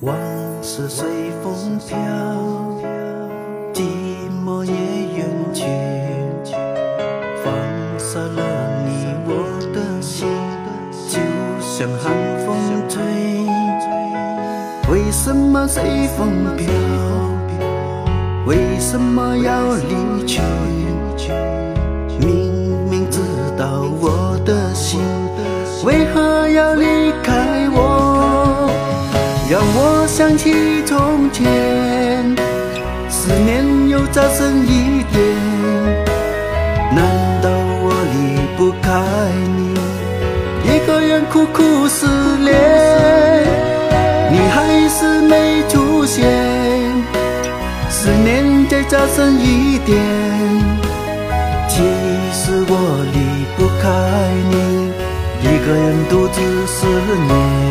往事随风飘，寂寞也远去，放下了你，我的心就像寒风吹。为什么随风飘？为什么要离去？明想起从前，思念又加深一点。难道我离不开你，一个人苦苦思念？你还是没出现，思念再加深一点。其实我离不开你，一个人独自思念。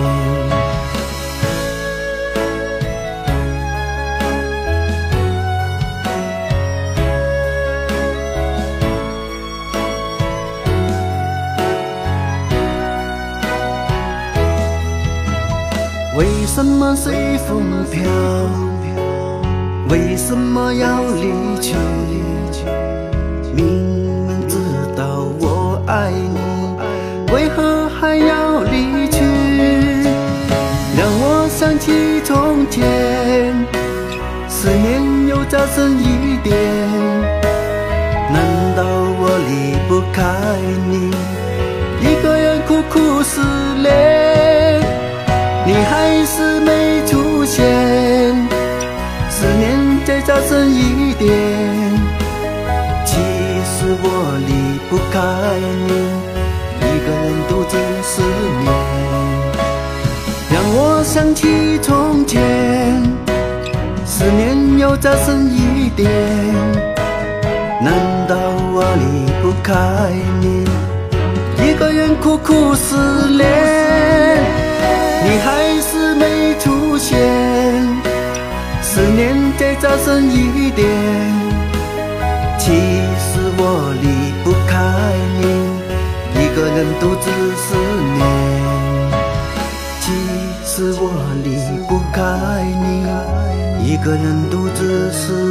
为什么随风飘？为什么要离去？明明知道我爱你，为何还要离去？让我想起从前，思念又加深一点。深一点。其实我离不开你，一个人独自思念。让我想起从前，思念又加深一点。难道我离不开你，一个人苦苦思念？加深一点。其实我离不开你，一个人独自思念。其实我离不开你，一个人独自思。